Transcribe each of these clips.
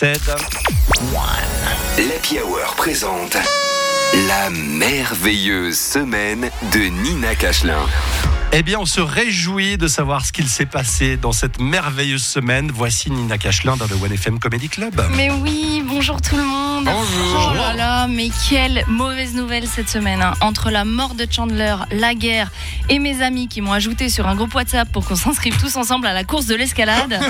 précède. L'Happy Hour présente la merveilleuse semaine de Nina Cachelin. Eh bien, on se réjouit de savoir ce qu'il s'est passé dans cette merveilleuse semaine. Voici Nina Cachelin dans le One FM Comedy Club. Mais oui, bonjour tout le monde. Bonjour. Oh là là, mais quelle mauvaise nouvelle cette semaine. hein. Entre la mort de Chandler, la guerre et mes amis qui m'ont ajouté sur un groupe WhatsApp pour qu'on s'inscrive tous ensemble à la course de l'escalade.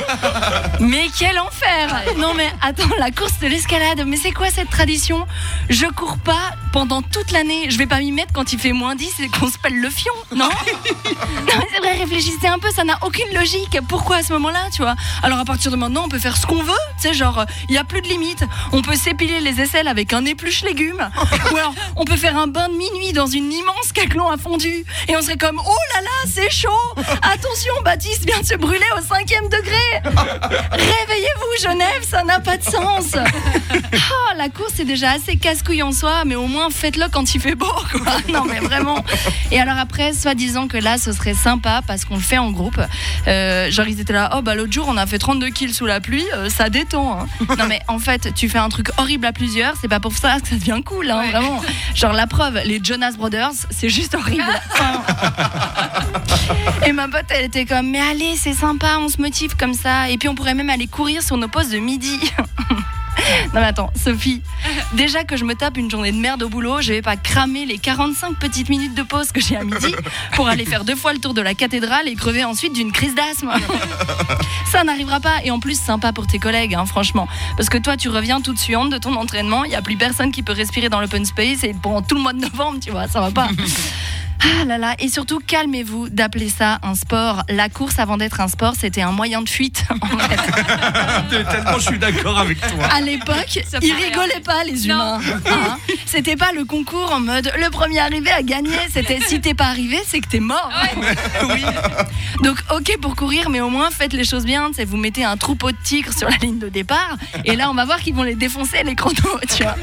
mais quel enfer Non mais attends, la course de l'escalade, mais c'est quoi cette tradition? Je cours pas pendant toute l'année. Je vais pas m'y mettre quand il fait moins 10 et qu'on se pèle le fion, non? non mais c'est vrai, réfléchissez un peu, ça n'a aucune logique. Pourquoi à ce moment-là, tu vois? Alors à partir de maintenant, on peut faire ce qu'on veut, tu sais, genre, il n'y a plus de limite. On peut s'épiler les aisselles avec un épluche légumes. Ou alors, on peut faire un bain de minuit dans une immense caclon à fondu. Et on serait comme, oh là là, c'est chaud Attention, Baptiste vient de se brûler au cinquième degré Réveillez-vous, Genève, ça n'a pas de sens Oh, la course, c'est déjà assez casse-couille en soi, mais au moins faites-le quand il fait beau, quoi. Non, mais vraiment. Et alors après, soi-disant que là, ce serait sympa parce qu'on le fait en groupe. Euh, genre, ils étaient là, oh bah l'autre jour, on a fait 32 kills sous la pluie, euh, ça détend. hein. Non, mais en fait, tu fais un truc horrible à plusieurs, c'est pas pour ça que ça devient cool, hein, vraiment. Genre, la preuve, les Jonas Brothers, c'est juste horrible. Et ma pote, elle était comme, mais allez, c'est sympa, on se motive comme ça. Et puis on pourrait même aller courir sur nos postes de midi. Non mais attends, Sophie, déjà que je me tape une journée de merde au boulot, je vais pas cramer les 45 petites minutes de pause que j'ai à midi pour aller faire deux fois le tour de la cathédrale et crever ensuite d'une crise d'asthme. Ça n'arrivera pas et en plus sympa pour tes collègues, hein, franchement. Parce que toi tu reviens toute suante de ton entraînement, il y a plus personne qui peut respirer dans l'open space et pendant tout le mois de novembre, tu vois, ça va pas. Ah là là, et surtout calmez-vous d'appeler ça un sport. La course avant d'être un sport, c'était un moyen de fuite. en fait. Tellement je suis d'accord avec toi. À l'époque, ils rigolaient pas les humains. Hein c'était pas le concours en mode le premier arrivé a gagné. C'était si t'es pas arrivé, c'est que t'es mort. Oui. Donc ok pour courir, mais au moins faites les choses bien. C'est vous mettez un troupeau de tigres sur la ligne de départ, et là on va voir qu'ils vont les défoncer les chronos, tu vois.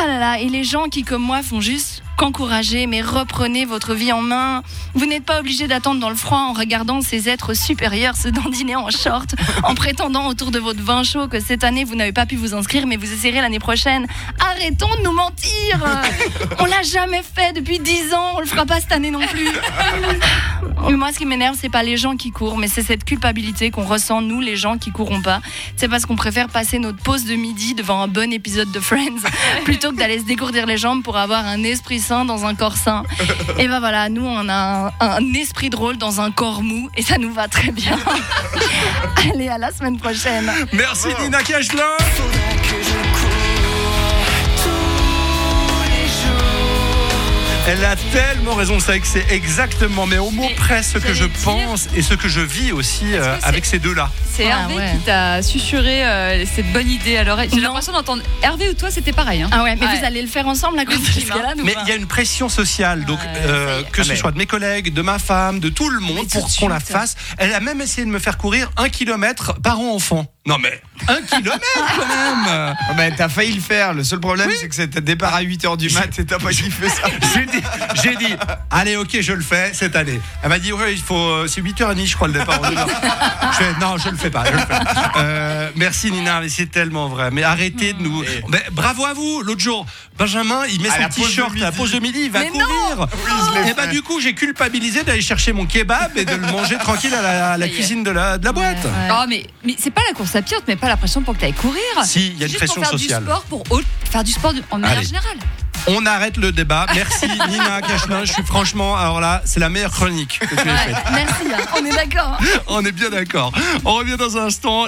Ah là là, et les gens qui comme moi font juste qu'encourager, mais reprenez votre vie en main. Vous n'êtes pas obligé d'attendre dans le froid en regardant ces êtres supérieurs se dandiner en short, en prétendant autour de votre vin chaud que cette année vous n'avez pas pu vous inscrire, mais vous essayerez l'année prochaine. Arrêtons de nous mentir On l'a jamais fait depuis 10 ans, on le fera pas cette année non plus. Mais moi, ce qui m'énerve, c'est pas les gens qui courent, mais c'est cette culpabilité qu'on ressent, nous, les gens qui courons pas. C'est parce qu'on préfère passer notre pause de midi devant un bon épisode de Friends plutôt que d'aller se dégourdir les jambes pour avoir un esprit sain dans un corps sain. Et ben voilà, nous, on a un, un esprit drôle dans un corps mou et ça nous va très bien. Allez, à la semaine prochaine. Merci Nina Cachelin. Elle a tellement raison, c'est vrai que c'est exactement, mais au mot Mais près ce que je pense et ce que je vis aussi euh, avec ces deux-là. C'est Ah, Hervé ouais. qui t'a susurré euh, cette bonne idée à l'oreille. J'ai l'impression d'entendre Hervé ou toi, c'était pareil. hein. Ah ouais, mais Ouais. vous allez le faire ensemble, la course de l'escalade ou Mais il y a une pression sociale, donc Ouais, euh, que Ah, ce mais- soit de mes collègues, de ma femme, de tout le monde, Mais pour qu'on la fasse. Elle a même essayé de me faire courir un kilomètre par an enfant. Non mais un kilomètre quand même. Bah, t'as failli le faire. Le seul problème, Oui. c'est que c'était départ à 8h du mat et t'as pas kiffé ça. J'ai dit, j'ai dit, allez, ok, je le fais cette année. Elle m'a dit, ouais, il faut, euh, c'est 8h30, je crois, le départ. je fais, non, je le fais pas, je le fais. Euh, merci Nina, mais c'est tellement vrai. Mais arrêtez de nous. Mais bravo à vous. L'autre jour, Benjamin, il met À son t-shirt à la pause de midi, il va Mais courir. Oui, je l'ai Et bah du coup, j'ai culpabilisé d'aller chercher mon kebab et de le manger tranquille à la, à cuisine de la, de la boîte. Ouais, ouais. Oh, mais, mais c'est pas la course à pied, met pas la pression pour que tu ailles courir. Si, il y a une juste pression pour faire sociale. Du sport pour faire du sport de- en manière Allez. générale. On arrête le débat. Merci Nina Cachelin. Je suis franchement, alors là, c'est la meilleure chronique que tu aies faite. Merci, hein. on est d'accord. hein. On est bien d'accord. On revient dans un instant.